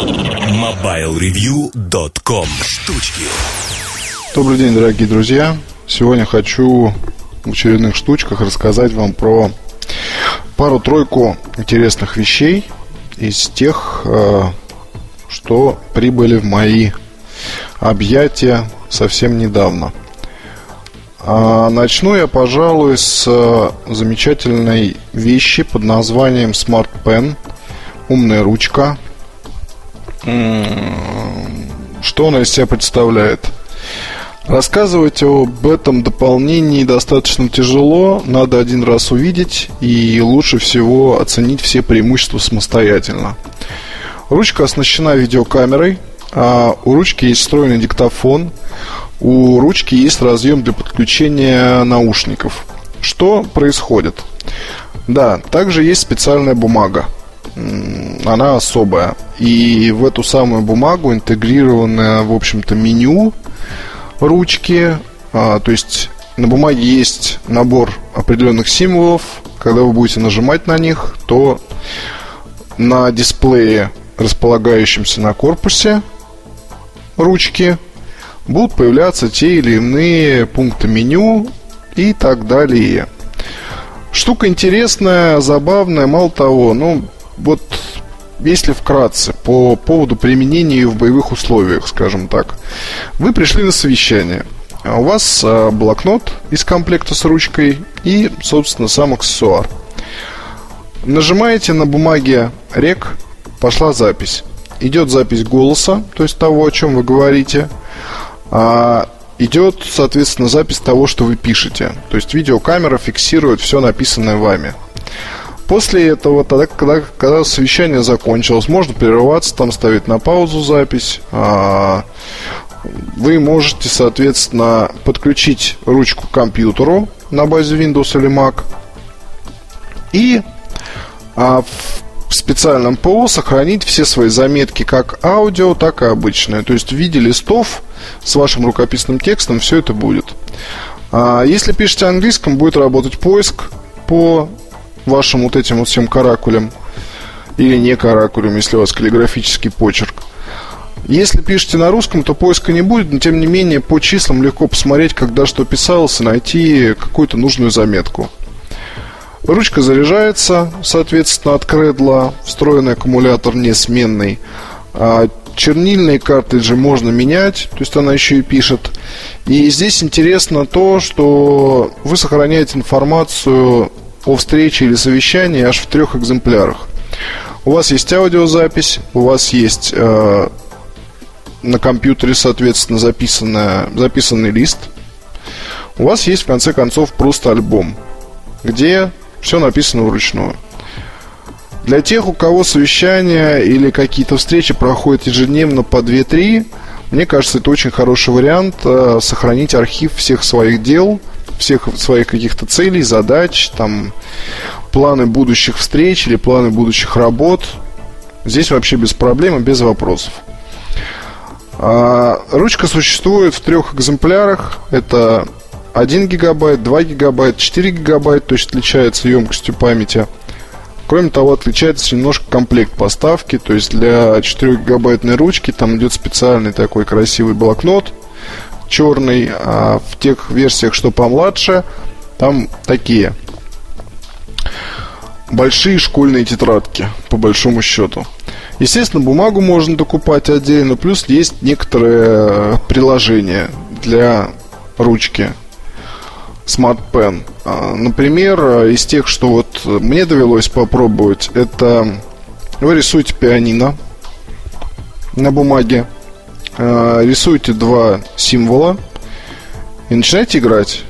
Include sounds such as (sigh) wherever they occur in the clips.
MobileReview.com Штучки Добрый день, дорогие друзья. Сегодня хочу в очередных штучках рассказать вам про пару-тройку интересных вещей из тех, э, что прибыли в мои объятия совсем недавно. А начну я, пожалуй, с э, замечательной вещи под названием Smart Pen. Умная ручка. Что она из себя представляет? Рассказывать об этом дополнении достаточно тяжело, надо один раз увидеть и лучше всего оценить все преимущества самостоятельно. Ручка оснащена видеокамерой, а у ручки есть встроенный диктофон, у ручки есть разъем для подключения наушников. Что происходит? Да, также есть специальная бумага. Она особая. И в эту самую бумагу интегрировано, в общем-то, меню ручки. А, то есть на бумаге есть набор определенных символов. Когда вы будете нажимать на них, то на дисплее, располагающемся на корпусе ручки, будут появляться те или иные пункты меню и так далее. Штука интересная, забавная, мало того, ну, вот если вкратце, по поводу применения ее в боевых условиях, скажем так. Вы пришли на совещание. А у вас а, блокнот из комплекта с ручкой и, собственно, сам аксессуар. Нажимаете на бумаге рек, пошла запись. Идет запись голоса, то есть того, о чем вы говорите. А, идет, соответственно, запись того, что вы пишете. То есть видеокамера фиксирует все написанное вами. После этого, тогда, когда, когда совещание закончилось, можно прерываться, там ставить на паузу запись. А, вы можете, соответственно, подключить ручку к компьютеру на базе Windows или Mac и а, в специальном ПО сохранить все свои заметки как аудио, так и обычные. То есть в виде листов с вашим рукописным текстом все это будет. А, если пишете английском, будет работать поиск по вашим вот этим вот всем каракулем или не каракулем, если у вас каллиграфический почерк. Если пишете на русском, то поиска не будет, но тем не менее по числам легко посмотреть, когда что писалось, и найти какую-то нужную заметку. Ручка заряжается, соответственно, от кредла, встроенный аккумулятор несменный. А чернильные картриджи можно менять, то есть она еще и пишет. И здесь интересно то, что вы сохраняете информацию о встрече или совещании аж в трех экземплярах. У вас есть аудиозапись, у вас есть э, на компьютере, соответственно, записанная, записанный лист. У вас есть, в конце концов, просто альбом, где все написано вручную. Для тех, у кого совещания или какие-то встречи проходят ежедневно по 2-3, мне кажется, это очень хороший вариант э, сохранить архив всех своих дел – всех своих каких-то целей, задач, там, планы будущих встреч или планы будущих работ. Здесь вообще без проблем и без вопросов. А, ручка существует в трех экземплярах. Это 1 гигабайт, 2 гигабайт, 4 гигабайт, то есть отличается емкостью памяти. Кроме того, отличается немножко комплект поставки, то есть для 4 гигабайтной ручки там идет специальный такой красивый блокнот – черный, а в тех версиях, что помладше, там такие большие школьные тетрадки, по большому счету. Естественно, бумагу можно докупать отдельно, плюс есть некоторые приложения для ручки Smart Pen. А, например, из тех, что вот мне довелось попробовать, это вы рисуете пианино на бумаге, э, рисуете два символа и начинаете играть.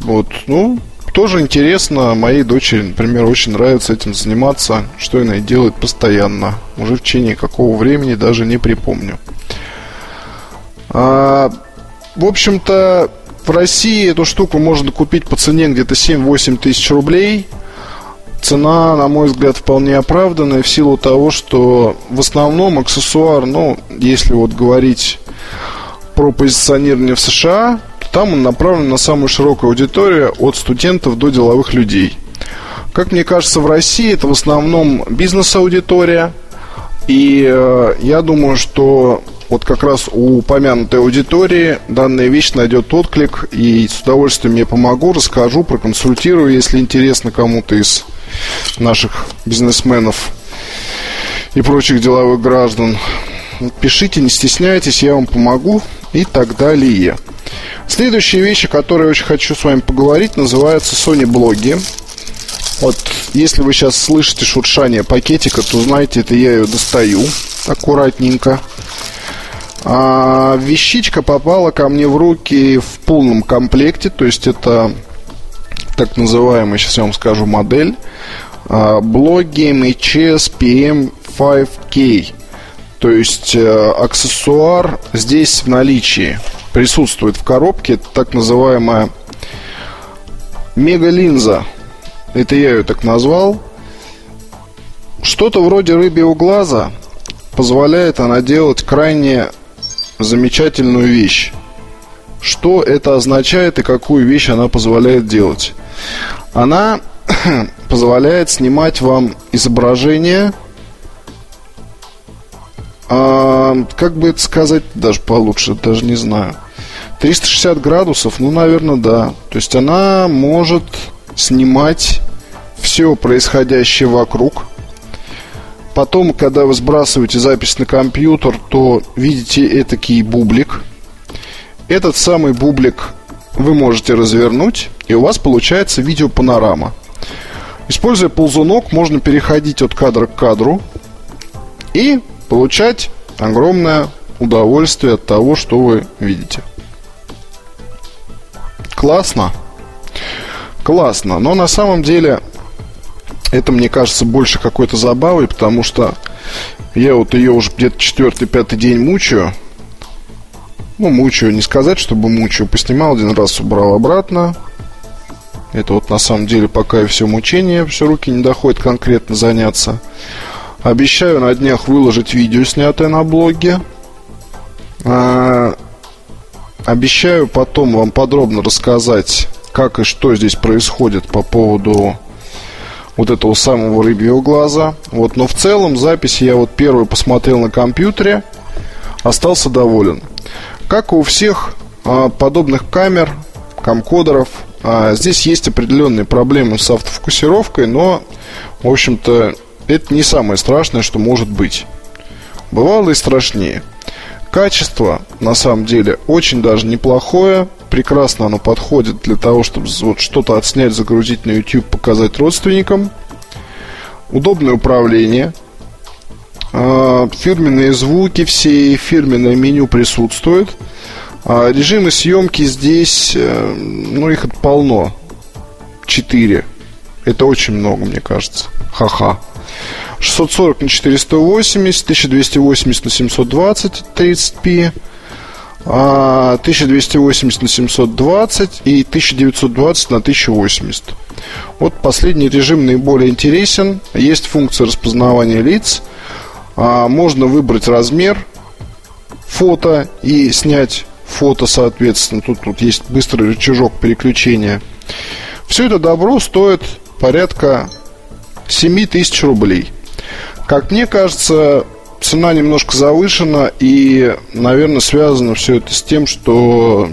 Вот, ну, тоже интересно. Моей дочери, например, очень нравится этим заниматься, что она и делает постоянно. Уже в течение какого времени даже не припомню. А, в общем-то, в России эту штуку можно купить по цене где-то 7-8 тысяч рублей – Цена, на мой взгляд, вполне оправданная в силу того, что в основном аксессуар, ну, если вот говорить про позиционирование в США, там он направлен на самую широкую аудиторию от студентов до деловых людей. Как мне кажется, в России это в основном бизнес-аудитория, И э, я думаю, что вот как раз у упомянутой аудитории данная вещь найдет отклик, и с удовольствием я помогу, расскажу, проконсультирую, если интересно кому-то из наших бизнесменов и прочих деловых граждан. Пишите, не стесняйтесь, я вам помогу и так далее. Следующая вещь, о которой я очень хочу с вами поговорить, называется Sony блоги. Вот, если вы сейчас слышите шуршание пакетика, то знаете, это я ее достаю аккуратненько. А вещичка попала ко мне в руки в полном комплекте, то есть это так называемая, сейчас я вам скажу, модель а, блоги MHS PM5K. То есть э, аксессуар здесь в наличии присутствует в коробке. Это так называемая мегалинза. Это я ее так назвал. Что-то вроде рыбьего глаза позволяет она делать крайне замечательную вещь. Что это означает и какую вещь она позволяет делать? Она (clears throat) позволяет снимать вам изображение, а, как бы это сказать даже получше, даже не знаю. 360 градусов, ну, наверное, да. То есть она может снимать все происходящее вокруг. Потом, когда вы сбрасываете запись на компьютер, то видите этакий бублик. Этот самый бублик вы можете развернуть, и у вас получается видеопанорама. Используя ползунок, можно переходить от кадра к кадру и получать огромное удовольствие от того, что вы видите. Классно. Классно. Но на самом деле это, мне кажется, больше какой-то забавой, потому что я вот ее уже где-то четвертый-пятый день мучаю. Ну, мучаю, не сказать, чтобы мучаю. Поснимал один раз, убрал обратно. Это вот на самом деле пока и все мучение, все руки не доходят конкретно заняться. Обещаю на днях выложить видео, снятое на блоге. А, обещаю потом вам подробно рассказать, как и что здесь происходит по поводу вот этого самого рыбьего глаза. Вот, но в целом запись я вот первую посмотрел на компьютере, остался доволен. Как у всех а, подобных камер, камкодеров, а, здесь есть определенные проблемы с автофокусировкой, но, в общем-то, это не самое страшное, что может быть. Бывало и страшнее. Качество, на самом деле, очень даже неплохое. Прекрасно оно подходит для того, чтобы вот что-то отснять, загрузить на YouTube, показать родственникам. Удобное управление. А, фирменные звуки все, фирменное меню присутствует. А режимы съемки здесь, э, ну, их полно. Четыре. Это очень много, мне кажется. Ха-ха. 640 на 480, 1280 на 720, 30p, 1280 на 720 и 1920 на 1080. Вот последний режим наиболее интересен. Есть функция распознавания лиц. А, можно выбрать размер фото и снять фото, соответственно. Тут, тут есть быстрый рычажок переключения. Все это добро стоит порядка 7 тысяч рублей. Как мне кажется, цена немножко завышена и, наверное, связано все это с тем, что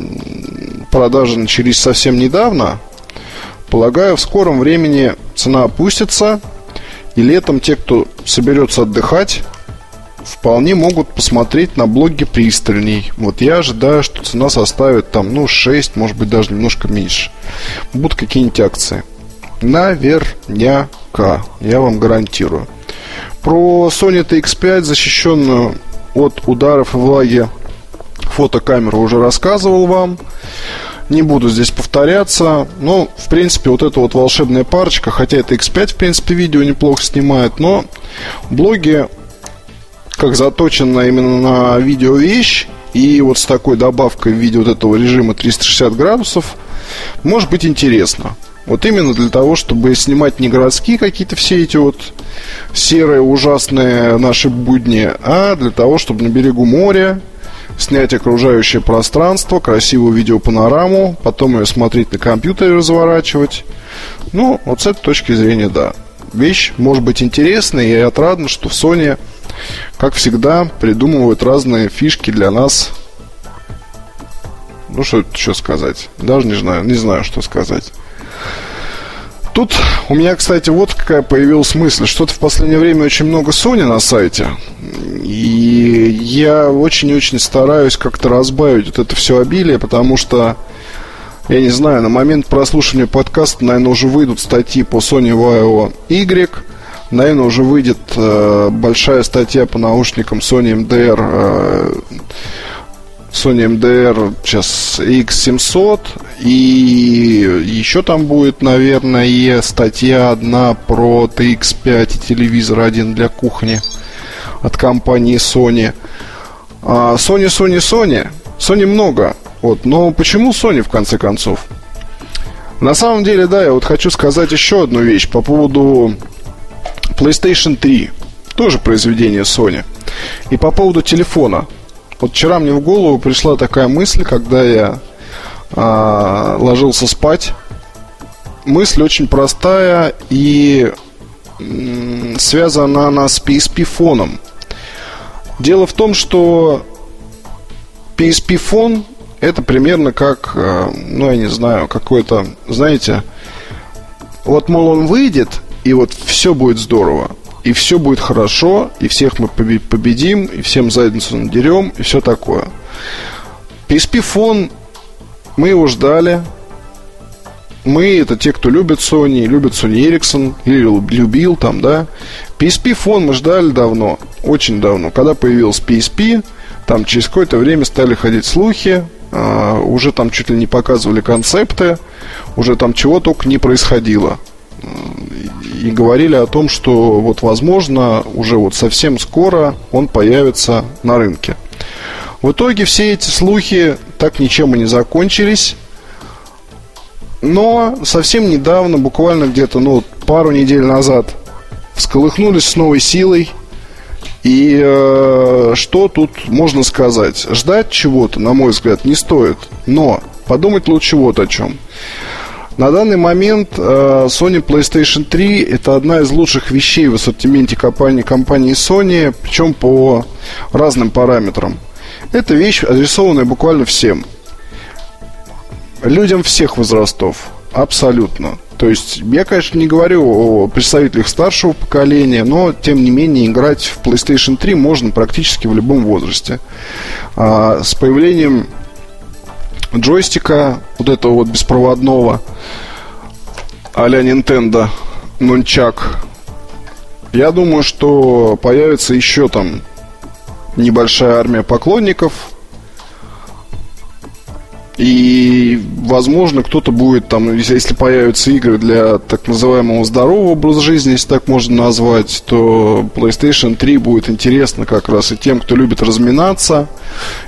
продажи начались совсем недавно. Полагаю, в скором времени цена опустится, и летом те, кто соберется отдыхать, вполне могут посмотреть на блоге пристальней. Вот я ожидаю, что цена составит там, ну, 6, может быть, даже немножко меньше. Будут какие-нибудь акции. Наверняка, я вам гарантирую. Про Sony TX5, защищенную от ударов и влаги фотокамеру уже рассказывал вам. Не буду здесь повторяться. Но, в принципе, вот эта вот волшебная парочка, хотя это X5, в принципе, видео неплохо снимает, но блоги как заточена именно на видео вещь, и вот с такой добавкой в виде вот этого режима 360 градусов, может быть интересно. Вот именно для того, чтобы снимать не городские какие-то все эти вот серые ужасные наши будни, а для того, чтобы на берегу моря снять окружающее пространство, красивую видеопанораму, потом ее смотреть на компьютере, разворачивать. Ну, вот с этой точки зрения, да. Вещь может быть интересная, и я отрадна, что в Sony как всегда, придумывают разные фишки для нас. Ну, что еще сказать? Даже не знаю, не знаю, что сказать. Тут у меня, кстати, вот какая появилась мысль. Что-то в последнее время очень много Sony на сайте. И я очень-очень стараюсь как-то разбавить вот это все обилие, потому что, я не знаю, на момент прослушивания подкаста, наверное, уже выйдут статьи по Sony Vaio Y, наверное, уже выйдет э, большая статья по наушникам Sony MDR э, Sony MDR сейчас X700 и еще там будет, наверное, статья одна про TX5 и телевизор один для кухни от компании Sony. А Sony, Sony, Sony. Sony много. Вот. Но почему Sony в конце концов? На самом деле, да, я вот хочу сказать еще одну вещь по поводу PlayStation 3. Тоже произведение Sony. И по поводу телефона. Вот вчера мне в голову пришла такая мысль, когда я а, ложился спать. Мысль очень простая и связана она с PSP-фоном. Дело в том, что PSP-фон это примерно как, а, ну, я не знаю, какой-то, знаете, вот, мол, он выйдет, и вот все будет здорово и все будет хорошо, и всех мы победим, и всем задницу надерем, и все такое. PSP фон, мы его ждали. Мы это те, кто любит Sony, любит Sony Ericsson, или любил там, да. PSP фон мы ждали давно, очень давно. Когда появился PSP, там через какое-то время стали ходить слухи, Uh, уже там чуть ли не показывали концепты, уже там чего только не происходило и говорили о том, что вот возможно уже вот совсем скоро он появится на рынке. В итоге все эти слухи так ничем и не закончились. Но совсем недавно, буквально где-то ну, пару недель назад, всколыхнулись с новой силой. И э, что тут можно сказать? Ждать чего-то, на мой взгляд, не стоит. Но подумать лучше вот о чем. На данный момент э, Sony PlayStation 3 это одна из лучших вещей в ассортименте компании, компании Sony, причем по разным параметрам. Это вещь, адресованная буквально всем. Людям всех возрастов. Абсолютно. То есть, я, конечно, не говорю о представителях старшего поколения, но, тем не менее, играть в PlayStation 3 можно практически в любом возрасте. А, с появлением джойстика, вот этого вот беспроводного, а-ля Nintendo, нунчак. Я думаю, что появится еще там небольшая армия поклонников. И, возможно, кто-то будет там, если появятся игры для так называемого здорового образа жизни, если так можно назвать, то PlayStation 3 будет интересно как раз и тем, кто любит разминаться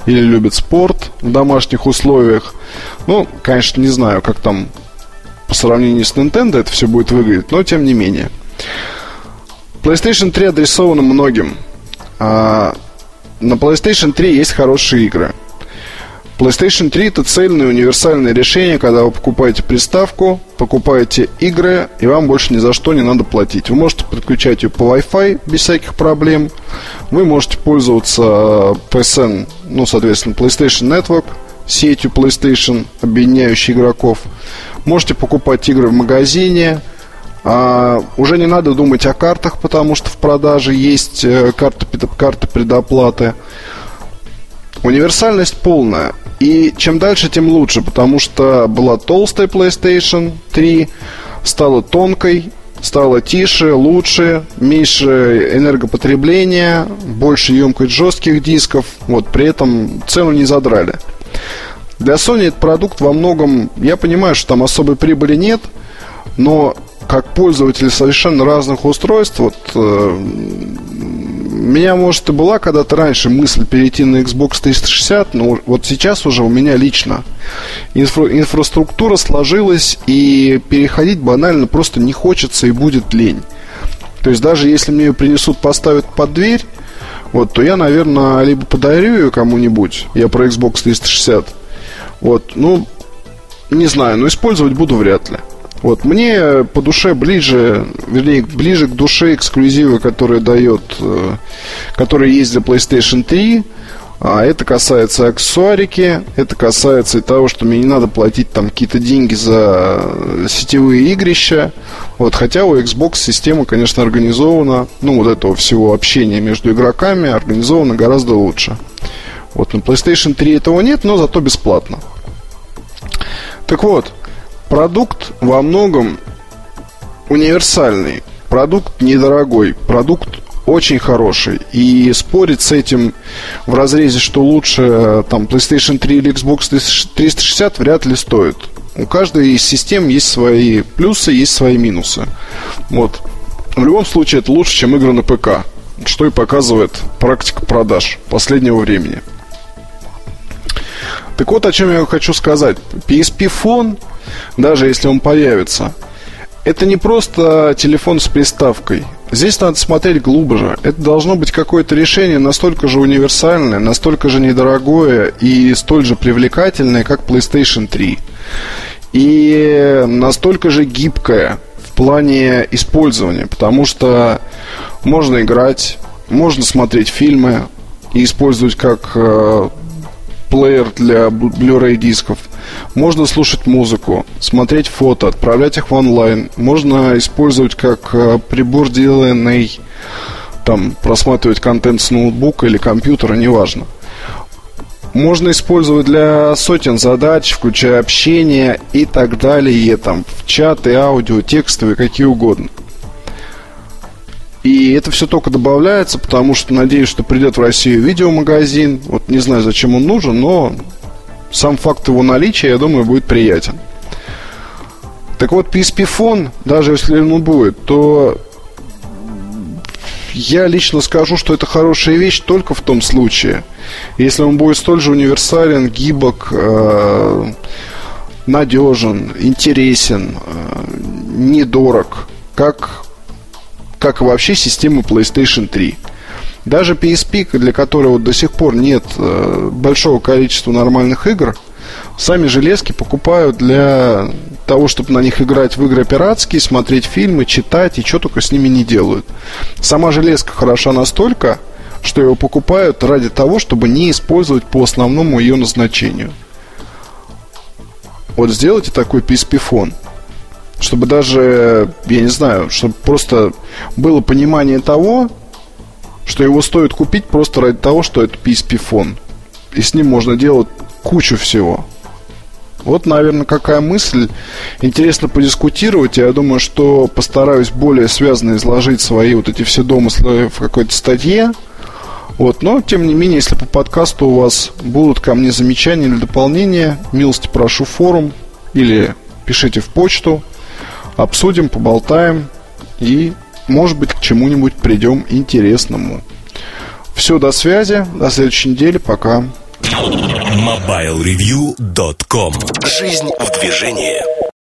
или любит спорт в домашних условиях. Ну, конечно, не знаю, как там по сравнению с Nintendo это все будет выглядеть, но тем не менее. PlayStation 3 адресована многим. А на PlayStation 3 есть хорошие игры – PlayStation 3 это цельное универсальное решение, когда вы покупаете приставку, покупаете игры, и вам больше ни за что не надо платить. Вы можете подключать ее по Wi-Fi без всяких проблем. Вы можете пользоваться PSN, ну, соответственно, PlayStation Network, сетью PlayStation, объединяющей игроков. Можете покупать игры в магазине. А, уже не надо думать о картах, потому что в продаже есть э, карты, карты предоплаты. Универсальность полная. И чем дальше, тем лучше, потому что была толстая PlayStation 3, стала тонкой, стала тише, лучше, меньше энергопотребления, больше емкость жестких дисков, вот, при этом цену не задрали. Для Sony этот продукт во многом, я понимаю, что там особой прибыли нет, но как пользователь совершенно разных устройств, вот э, меня, может, и была когда-то раньше мысль перейти на Xbox 360, но вот сейчас уже у меня лично инфра- инфраструктура сложилась, и переходить банально просто не хочется и будет лень. То есть даже если мне ее принесут, поставят под дверь, вот, то я, наверное, либо подарю ее кому-нибудь, я про Xbox 360, вот, ну, не знаю, но использовать буду вряд ли. Вот, мне по душе ближе, вернее, ближе к душе эксклюзивы, которые дает, э, которые есть для PlayStation 3. А это касается аксессуарики, это касается и того, что мне не надо платить там какие-то деньги за сетевые игрища. Вот, хотя у Xbox система, конечно, организована, ну, вот этого всего общения между игроками организована гораздо лучше. Вот на PlayStation 3 этого нет, но зато бесплатно. Так вот, продукт во многом универсальный. Продукт недорогой, продукт очень хороший. И спорить с этим в разрезе, что лучше там PlayStation 3 или Xbox 360, вряд ли стоит. У каждой из систем есть свои плюсы, есть свои минусы. Вот. В любом случае, это лучше, чем игры на ПК. Что и показывает практика продаж последнего времени. Так вот, о чем я хочу сказать. PSP Phone, даже если он появится, это не просто телефон с приставкой. Здесь надо смотреть глубже. Это должно быть какое-то решение настолько же универсальное, настолько же недорогое и столь же привлекательное, как PlayStation 3. И настолько же гибкое в плане использования, потому что можно играть, можно смотреть фильмы и использовать как э, плеер для Blu-ray дисков. Можно слушать музыку, смотреть фото, отправлять их в онлайн. Можно использовать как э, прибор, деланный там, просматривать контент с ноутбука или компьютера, неважно. Можно использовать для сотен задач, включая общение и так далее, там, в чаты, аудио, текстовые, какие угодно. И это все только добавляется, потому что надеюсь, что придет в Россию видеомагазин. Вот не знаю, зачем он нужен, но сам факт его наличия, я думаю, будет приятен. Так вот, PSP-фон, даже если он будет, то я лично скажу, что это хорошая вещь только в том случае, если он будет столь же универсален, гибок, э, надежен, интересен, э, недорог, как как вообще системы PlayStation 3. Даже PSP, для которой вот до сих пор нет э, большого количества нормальных игр, сами железки покупают для того, чтобы на них играть в игры пиратские, смотреть фильмы, читать и что только с ними не делают. Сама железка хороша настолько, что его покупают ради того, чтобы не использовать по основному ее назначению. Вот сделайте такой PSP-фон – чтобы даже, я не знаю, чтобы просто было понимание того, что его стоит купить просто ради того, что это PSP-фон. И с ним можно делать кучу всего. Вот, наверное, какая мысль. Интересно подискутировать. Я думаю, что постараюсь более связно изложить свои вот эти все домыслы в какой-то статье. Вот, но, тем не менее, если по подкасту у вас будут ко мне замечания или дополнения, милости прошу форум или пишите в почту – обсудим, поболтаем и, может быть, к чему-нибудь придем интересному. Все, до связи, до следующей недели, пока. MobileReview.com Жизнь в движении